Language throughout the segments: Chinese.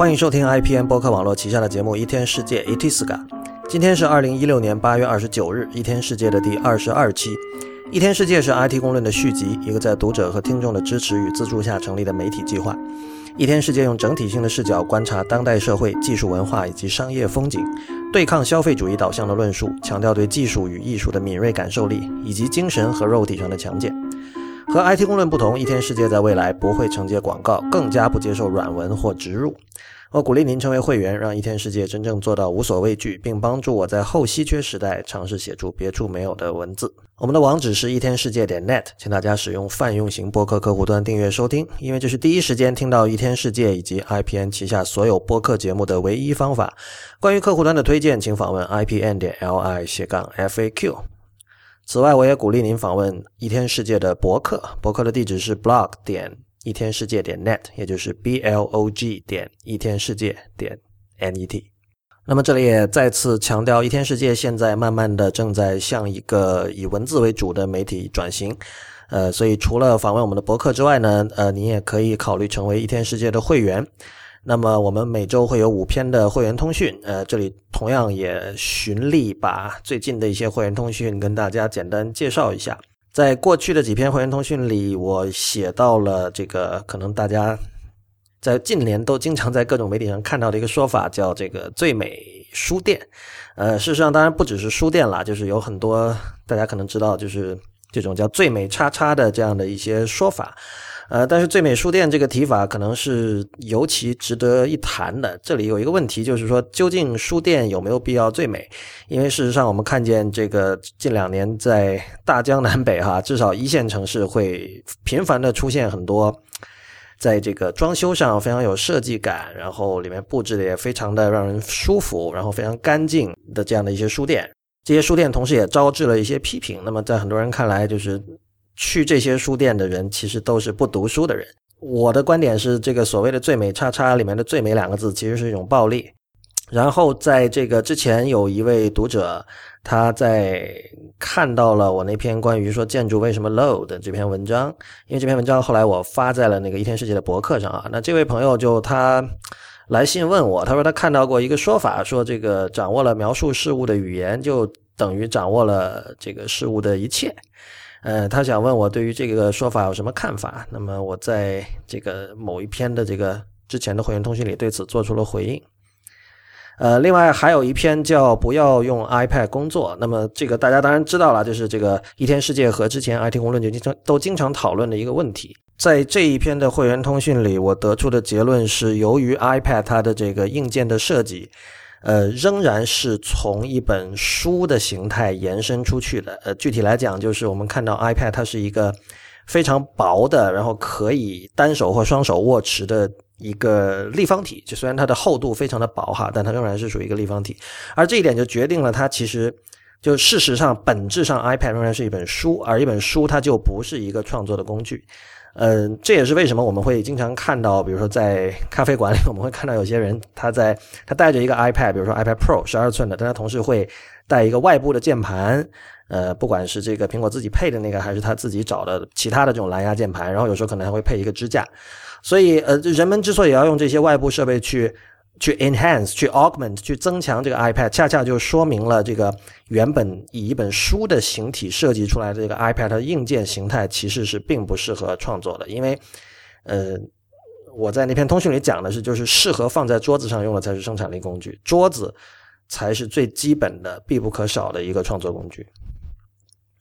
欢迎收听 IPN 播客网络旗下的节目《一天世界 Itiska》。今天是二零一六年八月二十九日，《一天世界》的第二十二期。《一天世界》是 IT 公论的续集，一个在读者和听众的支持与资助下成立的媒体计划。《一天世界》用整体性的视角观察当代社会、技术文化以及商业风景，对抗消费主义导向的论述，强调对技术与艺术的敏锐感受力，以及精神和肉体上的强健。和 IT 公论不同，一天世界在未来不会承接广告，更加不接受软文或植入。我鼓励您成为会员，让一天世界真正做到无所畏惧，并帮助我在后稀缺时代尝试写出别处没有的文字。我们的网址是一天世界点 net，请大家使用泛用型播客客户端订阅收听，因为这是第一时间听到一天世界以及 IPN 旗下所有播客节目的唯一方法。关于客户端的推荐，请访问 IPN 点 li 斜杠 FAQ。此外，我也鼓励您访问一天世界的博客，博客的地址是 blog 点一天世界点 net，也就是 b l o g 点一天世界点 n e t。那么这里也再次强调，一天世界现在慢慢的正在向一个以文字为主的媒体转型。呃，所以除了访问我们的博客之外呢，呃，你也可以考虑成为一天世界的会员。那么我们每周会有五篇的会员通讯，呃，这里同样也循例把最近的一些会员通讯跟大家简单介绍一下。在过去的几篇会员通讯里，我写到了这个可能大家在近年都经常在各种媒体上看到的一个说法，叫这个最美书店。呃，事实上当然不只是书店啦，就是有很多大家可能知道，就是这种叫最美叉叉的这样的一些说法。呃，但是最美书店这个提法可能是尤其值得一谈的。这里有一个问题，就是说，究竟书店有没有必要最美？因为事实上，我们看见这个近两年在大江南北哈，至少一线城市会频繁的出现很多，在这个装修上非常有设计感，然后里面布置的也非常的让人舒服，然后非常干净的这样的一些书店。这些书店同时也招致了一些批评。那么在很多人看来，就是。去这些书店的人其实都是不读书的人。我的观点是，这个所谓的“最美叉叉”里面的“最美”两个字其实是一种暴力。然后在这个之前，有一位读者他在看到了我那篇关于说建筑为什么 low 的这篇文章，因为这篇文章后来我发在了那个一天世界的博客上啊。那这位朋友就他来信问我，他说他看到过一个说法，说这个掌握了描述事物的语言，就等于掌握了这个事物的一切。呃，他想问我对于这个说法有什么看法？那么我在这个某一篇的这个之前的会员通讯里对此做出了回应。呃，另外还有一篇叫“不要用 iPad 工作”，那么这个大家当然知道了，就是这个一天世界和之前 IT 公论就经常都经常讨论的一个问题。在这一篇的会员通讯里，我得出的结论是，由于 iPad 它的这个硬件的设计。呃，仍然是从一本书的形态延伸出去的。呃，具体来讲，就是我们看到 iPad 它是一个非常薄的，然后可以单手或双手握持的一个立方体。就虽然它的厚度非常的薄哈，但它仍然是属于一个立方体。而这一点就决定了它其实就事实上本质上 iPad 仍然是一本书，而一本书它就不是一个创作的工具。嗯，这也是为什么我们会经常看到，比如说在咖啡馆里，我们会看到有些人他在他带着一个 iPad，比如说 iPad Pro 十二寸的，但他同时会带一个外部的键盘，呃，不管是这个苹果自己配的那个，还是他自己找的其他的这种蓝牙键盘，然后有时候可能还会配一个支架。所以，呃，人们之所以要用这些外部设备去。去 enhance、去 augment、去增强这个 iPad，恰恰就说明了这个原本以一本书的形体设计出来的这个 iPad 的硬件形态其实是并不适合创作的，因为，呃，我在那篇通讯里讲的是，就是适合放在桌子上用的才是生产力工具，桌子才是最基本的、必不可少的一个创作工具。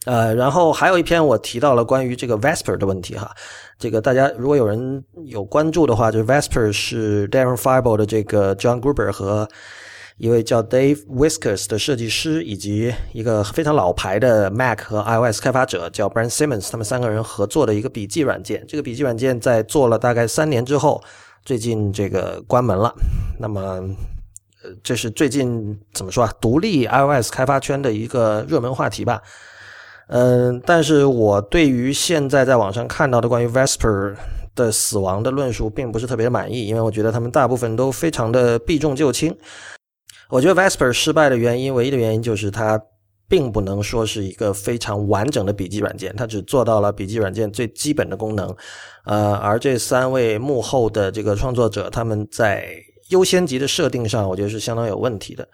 呃，然后还有一篇我提到了关于这个 Vesper 的问题哈，这个大家如果有人有关注的话，就是 Vesper 是 Darren f i b e 的这个 John Gruber 和一位叫 Dave Whiskers 的设计师，以及一个非常老牌的 Mac 和 iOS 开发者叫 Brian Simmons，他们三个人合作的一个笔记软件。这个笔记软件在做了大概三年之后，最近这个关门了。那么，呃，这是最近怎么说啊？独立 iOS 开发圈的一个热门话题吧。嗯，但是我对于现在在网上看到的关于 Vesper 的死亡的论述，并不是特别的满意，因为我觉得他们大部分都非常的避重就轻。我觉得 Vesper 失败的原因，唯一的原因就是它并不能说是一个非常完整的笔记软件，它只做到了笔记软件最基本的功能。呃，而这三位幕后的这个创作者，他们在优先级的设定上，我觉得是相当有问题的。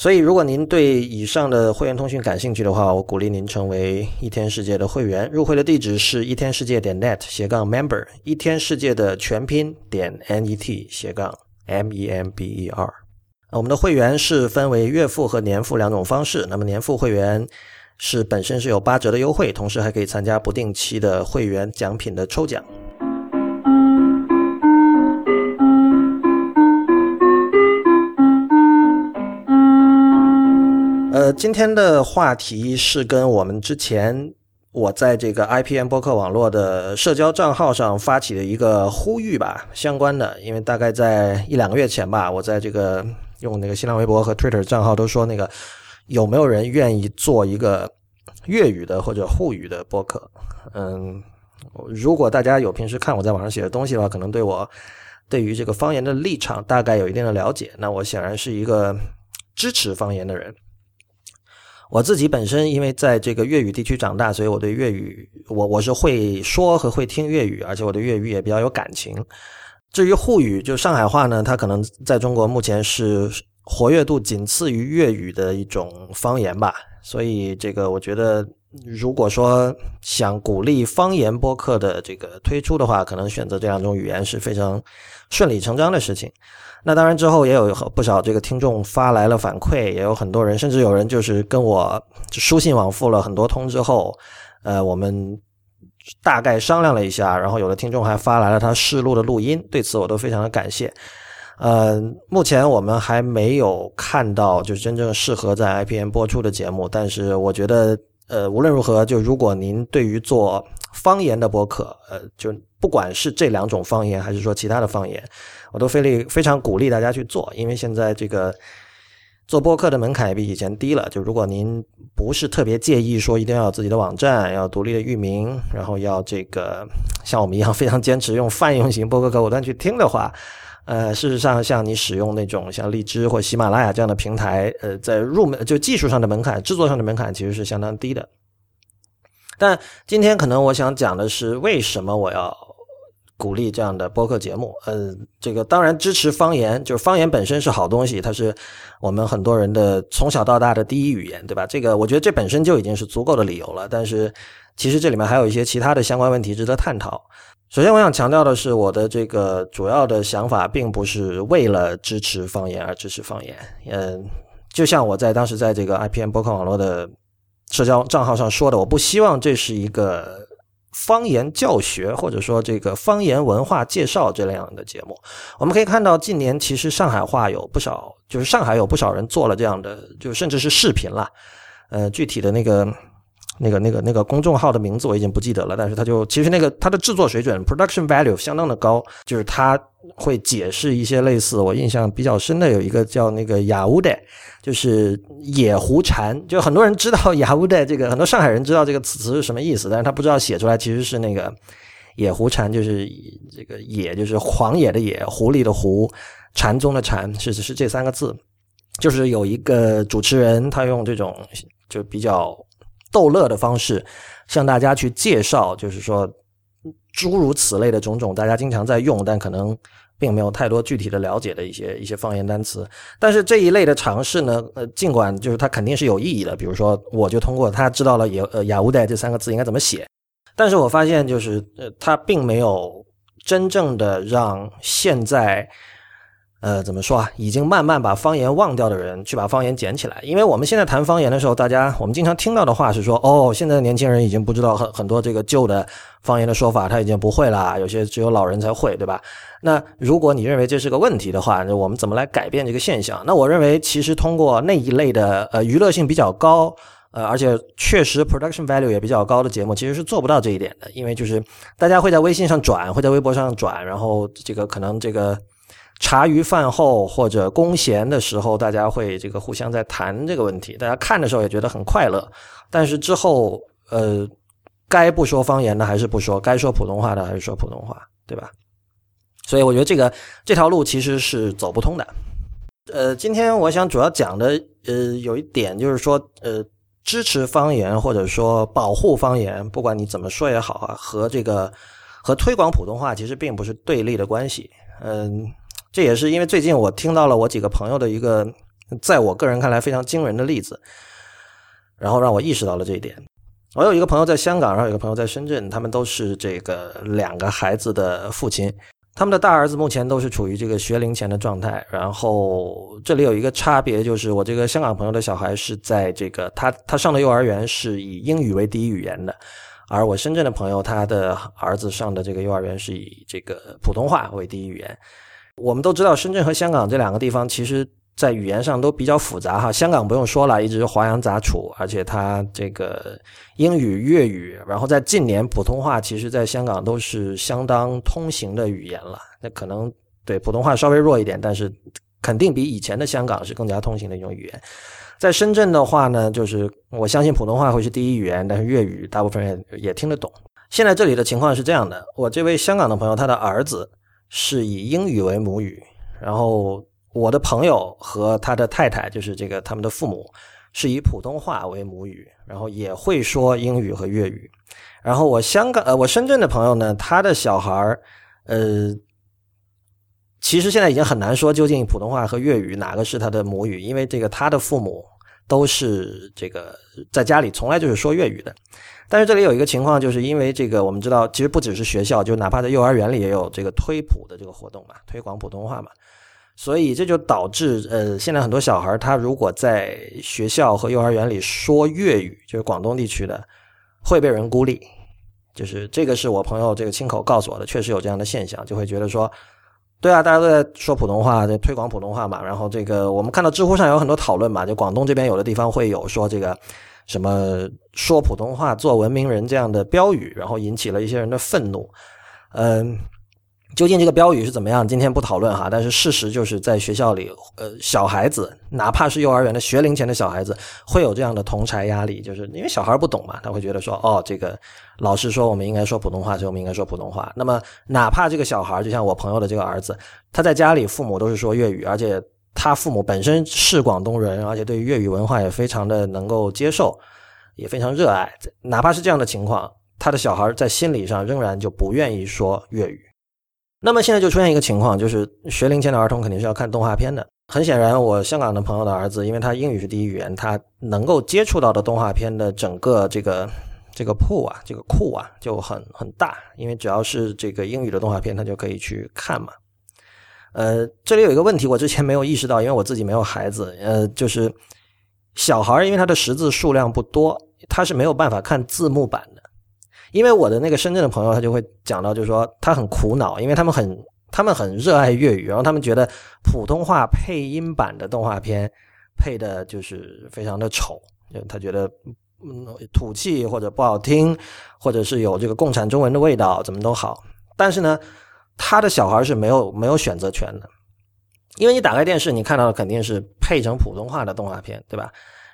所以，如果您对以上的会员通讯感兴趣的话，我鼓励您成为一天世界的会员。入会的地址是一天世界点 net 斜杠 member，一天世界的全拼点 net 斜杠 m e m b e r。我们的会员是分为月付和年付两种方式。那么年付会员是本身是有八折的优惠，同时还可以参加不定期的会员奖品的抽奖。呃，今天的话题是跟我们之前我在这个 IPN 播客网络的社交账号上发起的一个呼吁吧相关的，因为大概在一两个月前吧，我在这个用那个新浪微博和 Twitter 账号都说那个有没有人愿意做一个粤语的或者沪语的播客？嗯，如果大家有平时看我在网上写的东西的话，可能对我对于这个方言的立场大概有一定的了解。那我显然是一个支持方言的人。我自己本身因为在这个粤语地区长大，所以我对粤语，我我是会说和会听粤语，而且我对粤语也比较有感情。至于沪语，就上海话呢，它可能在中国目前是活跃度仅次于粤语的一种方言吧。所以这个我觉得，如果说想鼓励方言播客的这个推出的话，可能选择这两种语言是非常顺理成章的事情。那当然，之后也有不少这个听众发来了反馈，也有很多人，甚至有人就是跟我书信往复了很多通之后，呃，我们大概商量了一下，然后有的听众还发来了他试录的录音，对此我都非常的感谢。呃，目前我们还没有看到就是真正适合在 IPN 播出的节目，但是我觉得，呃，无论如何，就如果您对于做方言的播客，呃，就不管是这两种方言，还是说其他的方言。我都非力非常鼓励大家去做，因为现在这个做播客的门槛也比以前低了。就如果您不是特别介意说一定要有自己的网站，要独立的域名，然后要这个像我们一样非常坚持用泛用型播客客户端去听的话，呃，事实上像你使用那种像荔枝或喜马拉雅这样的平台，呃，在入门就技术上的门槛、制作上的门槛其实是相当低的。但今天可能我想讲的是，为什么我要？鼓励这样的播客节目，呃，这个当然支持方言，就是方言本身是好东西，它是我们很多人的从小到大的第一语言，对吧？这个我觉得这本身就已经是足够的理由了。但是其实这里面还有一些其他的相关问题值得探讨。首先，我想强调的是，我的这个主要的想法并不是为了支持方言而支持方言。嗯，就像我在当时在这个 IPN 播客网络的社交账号上说的，我不希望这是一个。方言教学或者说这个方言文化介绍这样的节目，我们可以看到近年其实上海话有不少，就是上海有不少人做了这样的，就甚至是视频了。呃，具体的那个、那个、那个、那个公众号的名字我已经不记得了，但是他就其实那个他的制作水准 （production value） 相当的高，就是他会解释一些类似我印象比较深的有一个叫那个雅乌的。就是野狐蝉，就很多人知道雅乌的这个，很多上海人知道这个词是什么意思，但是他不知道写出来其实是那个野狐蝉，就是这个野就是狂野的野，狐狸的狐，禅宗的禅，是是这三个字。就是有一个主持人，他用这种就比较逗乐的方式向大家去介绍，就是说诸如此类的种种，大家经常在用，但可能。并没有太多具体的了解的一些一些方言单词，但是这一类的尝试呢，呃，尽管就是它肯定是有意义的。比如说，我就通过它知道了雅呃雅乌代这三个字应该怎么写，但是我发现就是呃，它并没有真正的让现在。呃，怎么说啊？已经慢慢把方言忘掉的人，去把方言捡起来。因为我们现在谈方言的时候，大家我们经常听到的话是说，哦，现在的年轻人已经不知道很很多这个旧的方言的说法，他已经不会了。有些只有老人才会，对吧？那如果你认为这是个问题的话，那我们怎么来改变这个现象？那我认为，其实通过那一类的呃娱乐性比较高，呃，而且确实 production value 也比较高的节目，其实是做不到这一点的。因为就是大家会在微信上转，会在微博上转，然后这个可能这个。茶余饭后或者空闲的时候，大家会这个互相在谈这个问题。大家看的时候也觉得很快乐，但是之后，呃，该不说方言的还是不说，该说普通话的还是说普通话，对吧？所以我觉得这个这条路其实是走不通的。呃，今天我想主要讲的，呃，有一点就是说，呃，支持方言或者说保护方言，不管你怎么说也好啊，和这个和推广普通话其实并不是对立的关系。嗯，这也是因为最近我听到了我几个朋友的一个，在我个人看来非常惊人的例子，然后让我意识到了这一点。我有一个朋友在香港，然后有一个朋友在深圳，他们都是这个两个孩子的父亲。他们的大儿子目前都是处于这个学龄前的状态，然后这里有一个差别，就是我这个香港朋友的小孩是在这个他他上的幼儿园是以英语为第一语言的，而我深圳的朋友他的儿子上的这个幼儿园是以这个普通话为第一语言。我们都知道，深圳和香港这两个地方其实。在语言上都比较复杂哈，香港不用说了，一直是华洋杂处，而且它这个英语、粤语，然后在近年普通话，其实在香港都是相当通行的语言了。那可能对普通话稍微弱一点，但是肯定比以前的香港是更加通行的一种语言。在深圳的话呢，就是我相信普通话会是第一语言，但是粤语大部分人也听得懂。现在这里的情况是这样的，我这位香港的朋友，他的儿子是以英语为母语，然后。我的朋友和他的太太，就是这个他们的父母，是以普通话为母语，然后也会说英语和粤语。然后我香港呃，我深圳的朋友呢，他的小孩儿，呃，其实现在已经很难说究竟普通话和粤语哪个是他的母语，因为这个他的父母都是这个在家里从来就是说粤语的。但是这里有一个情况，就是因为这个我们知道，其实不只是学校，就哪怕在幼儿园里也有这个推普的这个活动嘛，推广普通话嘛。所以这就导致，呃，现在很多小孩他如果在学校和幼儿园里说粤语，就是广东地区的，会被人孤立。就是这个是我朋友这个亲口告诉我的，确实有这样的现象，就会觉得说，对啊，大家都在说普通话，在推广普通话嘛。然后这个我们看到知乎上有很多讨论嘛，就广东这边有的地方会有说这个什么说普通话做文明人这样的标语，然后引起了一些人的愤怒，嗯。究竟这个标语是怎么样？今天不讨论哈。但是事实就是在学校里，呃，小孩子哪怕是幼儿园的学龄前的小孩子，会有这样的同柴压力，就是因为小孩不懂嘛，他会觉得说，哦，这个老师说我们应该说普通话，所以我们应该说普通话。那么哪怕这个小孩，就像我朋友的这个儿子，他在家里父母都是说粤语，而且他父母本身是广东人，而且对于粤语文化也非常的能够接受，也非常热爱。哪怕是这样的情况，他的小孩在心理上仍然就不愿意说粤语。那么现在就出现一个情况，就是学龄前的儿童肯定是要看动画片的。很显然，我香港的朋友的儿子，因为他英语是第一语言，他能够接触到的动画片的整个这个 这个铺啊，这个库啊就很很大。因为只要是这个英语的动画片，他就可以去看嘛。呃，这里有一个问题，我之前没有意识到，因为我自己没有孩子。呃，就是小孩因为他的识字数量不多，他是没有办法看字幕版的。因为我的那个深圳的朋友，他就会讲到，就是说他很苦恼，因为他们很他们很热爱粤语，然后他们觉得普通话配音版的动画片配的就是非常的丑，他觉得嗯土气或者不好听，或者是有这个共产中文的味道，怎么都好。但是呢，他的小孩是没有没有选择权的，因为你打开电视，你看到的肯定是配成普通话的动画片，对吧？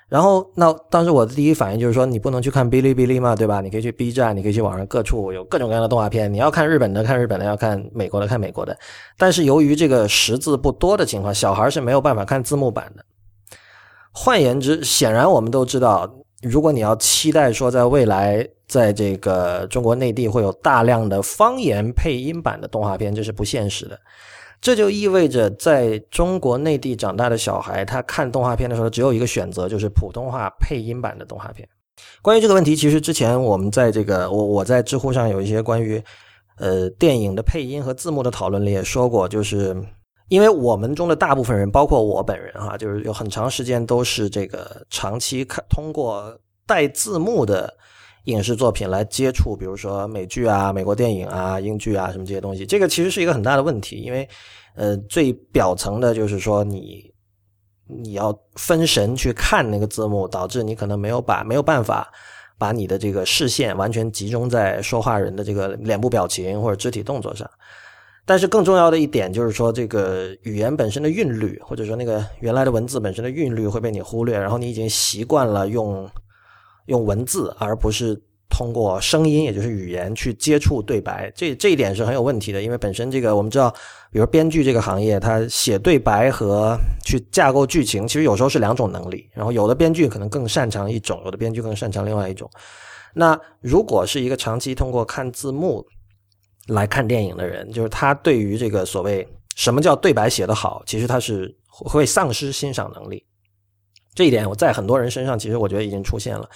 然后，那当时我的第一反应就是说，你不能去看哔哩哔哩嘛，对吧？你可以去 B 站，你可以去网上各处有各种各样的动画片。你要看日本的，看日本的；要看美国的，看美国的。但是由于这个识字不多的情况，小孩是没有办法看字幕版的。换言之，显然我们都知道，如果你要期待说在未来，在这个中国内地会有大量的方言配音版的动画片，这是不现实的。这就意味着，在中国内地长大的小孩，他看动画片的时候，只有一个选择，就是普通话配音版的动画片。关于这个问题，其实之前我们在这个我我在知乎上有一些关于呃电影的配音和字幕的讨论里也说过，就是因为我们中的大部分人，包括我本人哈，就是有很长时间都是这个长期看通过带字幕的。影视作品来接触，比如说美剧啊、美国电影啊、英剧啊什么这些东西，这个其实是一个很大的问题，因为，呃，最表层的就是说你你要分神去看那个字幕，导致你可能没有把没有办法把你的这个视线完全集中在说话人的这个脸部表情或者肢体动作上。但是更重要的一点就是说，这个语言本身的韵律，或者说那个原来的文字本身的韵律会被你忽略，然后你已经习惯了用。用文字而不是通过声音，也就是语言去接触对白，这这一点是很有问题的。因为本身这个我们知道，比如编剧这个行业，他写对白和去架构剧情，其实有时候是两种能力。然后有的编剧可能更擅长一种，有的编剧更擅长另外一种。那如果是一个长期通过看字幕来看电影的人，就是他对于这个所谓什么叫对白写得好？其实他是会丧失欣赏能力。这一点我在很多人身上，其实我觉得已经出现了。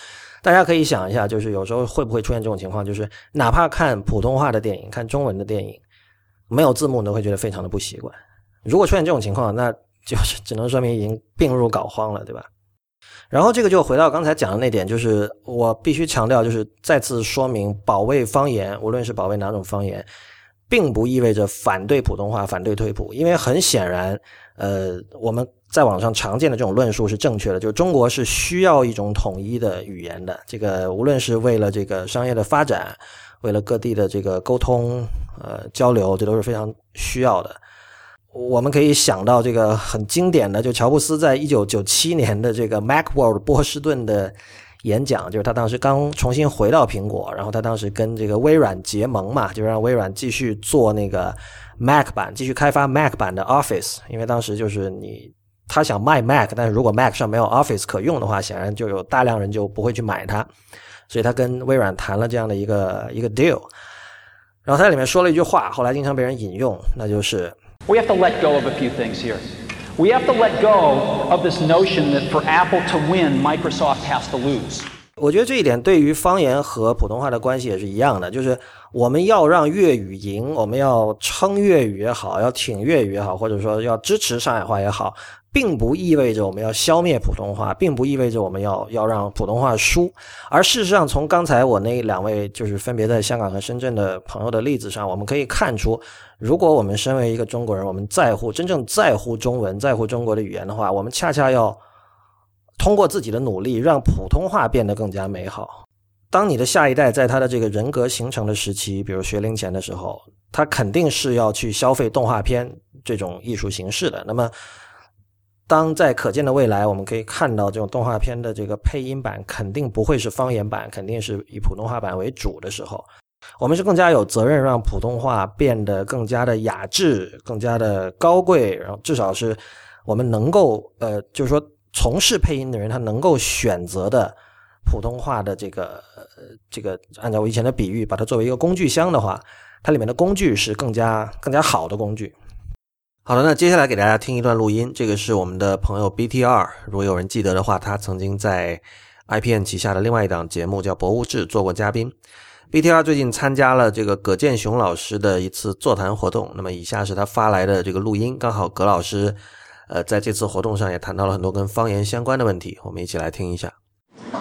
大家可以想一下，就是有时候会不会出现这种情况？就是哪怕看普通话的电影、看中文的电影，没有字幕，你都会觉得非常的不习惯。如果出现这种情况，那就是 只能说明已经病入膏肓了，对吧？然后这个就回到刚才讲的那点，就是我必须强调，就是再次说明，保卫方言，无论是保卫哪种方言，并不意味着反对普通话、反对推普，因为很显然，呃，我们在网上常见的这种论述是正确的，就是中国是需要一种统一的语言的，这个无论是为了这个商业的发展，为了各地的这个沟通、呃交流，这都是非常需要的。我们可以想到这个很经典的，就乔布斯在一九九七年的这个 MacWorld 波士顿的演讲，就是他当时刚重新回到苹果，然后他当时跟这个微软结盟嘛，就让微软继续做那个 Mac 版，继续开发 Mac 版的 Office，因为当时就是你他想卖 Mac，但是如果 Mac 上没有 Office 可用的话，显然就有大量人就不会去买它，所以他跟微软谈了这样的一个一个 deal，然后他在里面说了一句话，后来经常被人引用，那就是。We have to let go of a few things here. We have to let go of this notion that for Apple to win, Microsoft has to lose. 我觉得这一点对于方言和普通话的关系也是一样的，就是我们要让粤语赢，我们要称粤语也好，要挺粤语也好，或者说要支持上海话也好，并不意味着我们要消灭普通话，并不意味着我们要要让普通话输。而事实上，从刚才我那两位就是分别在香港和深圳的朋友的例子上，我们可以看出。如果我们身为一个中国人，我们在乎真正在乎中文，在乎中国的语言的话，我们恰恰要通过自己的努力，让普通话变得更加美好。当你的下一代在他的这个人格形成的时期，比如学龄前的时候，他肯定是要去消费动画片这种艺术形式的。那么，当在可见的未来，我们可以看到这种动画片的这个配音版肯定不会是方言版，肯定是以普通话版为主的时候。我们是更加有责任让普通话变得更加的雅致、更加的高贵，然后至少是我们能够呃，就是说从事配音的人他能够选择的普通话的这个这个，按照我以前的比喻，把它作为一个工具箱的话，它里面的工具是更加更加好的工具。好的，那接下来给大家听一段录音，这个是我们的朋友 BTR，如果有人记得的话，他曾经在 IPN 旗下的另外一档节目叫《博物志》做过嘉宾。BTR 最近参加了这个葛建雄老师的一次座谈活动，那么以下是他发来的这个录音，刚好葛老师，呃，在这次活动上也谈到了很多跟方言相关的问题，我们一起来听一下。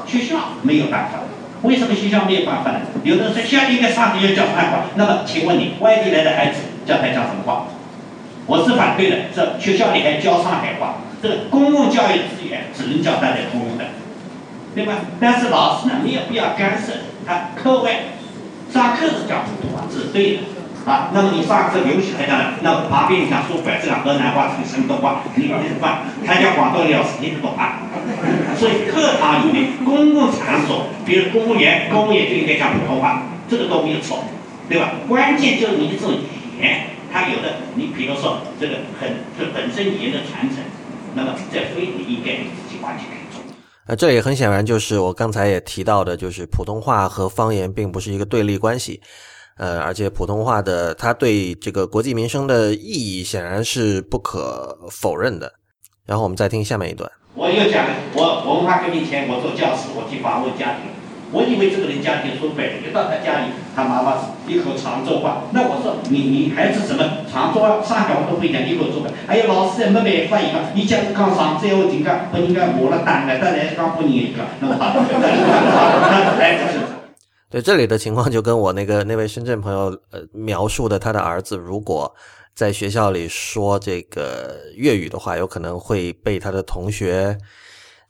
学校没有办法，为什么学校没有办法呢？有的人说学校应该上课要教上海话，那么请问你，外地来的孩子教他讲什么话？我是反对的，这学校里还教上海话，这个公共教育资源只能教大家通用的，对吧？但是老师呢，没有必要干涉他课外。上课是讲普通话，这是对的啊。那么你上课游戏台上，那旁边你想说白这个河南话，这个山东话，你不懂啊。他讲广东老师，你不懂啊。所以课堂里面、公共场所，比如公务员，公务员就应该讲普通话，这个都没有错，对吧？关键就是你的这种语言，它有的，你比如说这个很这本身语言的传承，那么这非你应该你自己完全。那这也很显然就是我刚才也提到的，就是普通话和方言并不是一个对立关系，呃，而且普通话的它对这个国计民生的意义显然是不可否认的。然后我们再听下面一段。我又讲，我文化革命前我做教师，我去访问家庭。我以为这个人家庭说北一到他家里，他妈妈一口常州话。那我说你你孩子什么常州话、上海话都会讲，一口做不。哎呀，老师也没办法，一个，你讲讲常州话，人家把人家磨了蛋了，当然讲不你个，那么好，哎，就是。对这里的情况，就跟我那个那位深圳朋友呃描述的，他的儿子如果在学校里说这个粤语的话，有可能会被他的同学。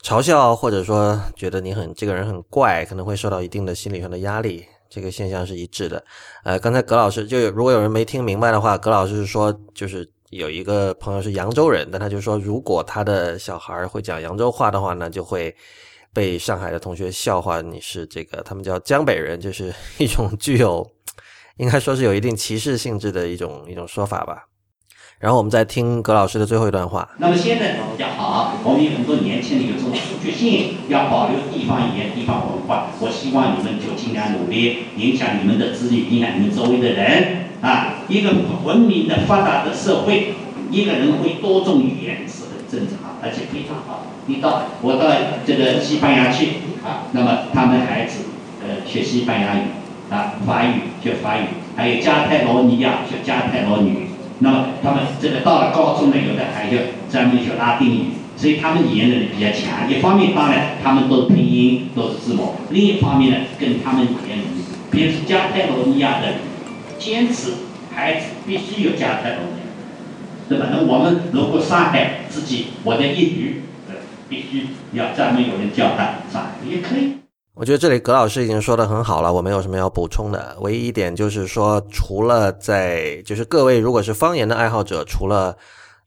嘲笑或者说觉得你很这个人很怪，可能会受到一定的心理上的压力，这个现象是一致的。呃，刚才葛老师就如果有人没听明白的话，葛老师是说就是有一个朋友是扬州人，但他就说如果他的小孩会讲扬州话的话呢，就会被上海的同学笑话你是这个他们叫江北人，就是一种具有应该说是有一定歧视性质的一种一种说法吧。然后我们再听葛老师的最后一段话。那么现在比较好，我们有很多年轻人有这种自觉性，要保留地方语言、地方文化。我希望你们就尽量努力，影响你们的子女，影响你们周围的人啊。一个文明的发达的社会，一个人会多种语言是很正常，而且非常好。你到我到这个西班牙去啊，那么他们孩子呃学西班牙语啊，法语学法语，还有加泰罗尼亚学加泰罗尼语。那么他们这个到了高中呢，有的还要专门学拉丁语，所以他们语言能力比较强。一方面，当然他们都拼音，都是字母；另一方面呢，跟他们语言能力，比如加泰罗尼亚的坚持，孩子必须有加泰罗尼亚，对吧？那我们如果上海自己，我的英语，必须要专门有人教他，上也可以。我觉得这里葛老师已经说的很好了，我没有什么要补充的。唯一一点就是说，除了在就是各位如果是方言的爱好者，除了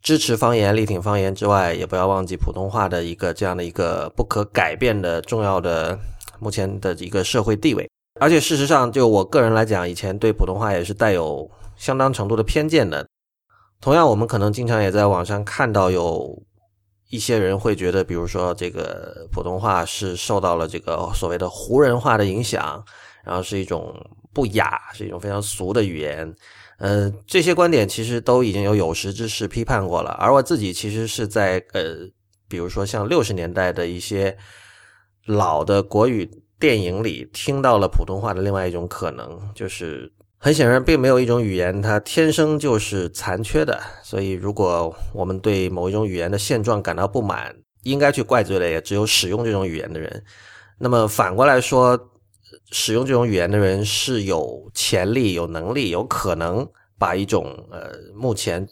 支持方言、力挺方言之外，也不要忘记普通话的一个这样的一个不可改变的重要的目前的一个社会地位。而且事实上，就我个人来讲，以前对普通话也是带有相当程度的偏见的。同样，我们可能经常也在网上看到有。一些人会觉得，比如说这个普通话是受到了这个所谓的胡人化的影响，然后是一种不雅，是一种非常俗的语言。呃，这些观点其实都已经有有识之士批判过了。而我自己其实是在呃，比如说像六十年代的一些老的国语电影里听到了普通话的另外一种可能，就是。很显然，并没有一种语言它天生就是残缺的。所以，如果我们对某一种语言的现状感到不满，应该去怪罪的也只有使用这种语言的人。那么反过来说，使用这种语言的人是有潜力、有能力、有可能把一种呃目前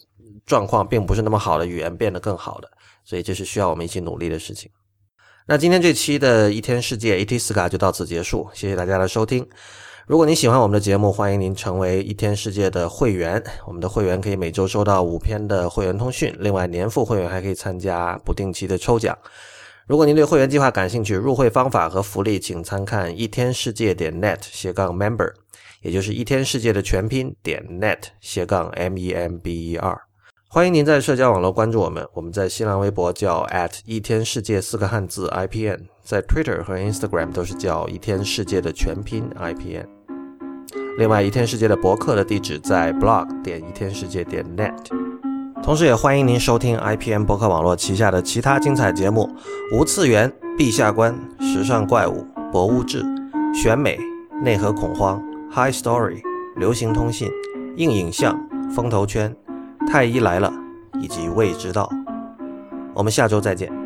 状况并不是那么好的语言变得更好的。所以，这是需要我们一起努力的事情。那今天这期的一天世界 ET 斯卡就到此结束，谢谢大家的收听。如果您喜欢我们的节目，欢迎您成为一天世界的会员。我们的会员可以每周收到五篇的会员通讯，另外年付会员还可以参加不定期的抽奖。如果您对会员计划感兴趣，入会方法和福利请参看一天世界点 net 斜杠 member，也就是一天世界的全拼点 net 斜杠 m e m b e r。欢迎您在社交网络关注我们，我们在新浪微博叫 at 一天世界四个汉字 i p n，在 Twitter 和 Instagram 都是叫一天世界的全拼 i p n。另外，一天世界的博客的地址在 blog 点一天世界点 net，同时也欢迎您收听 IPM 博客网络旗下的其他精彩节目：无次元、陛下观、时尚怪物、博物志、选美、内核恐慌、High Story、流行通信、硬影像、风投圈、太医来了以及未知道。我们下周再见。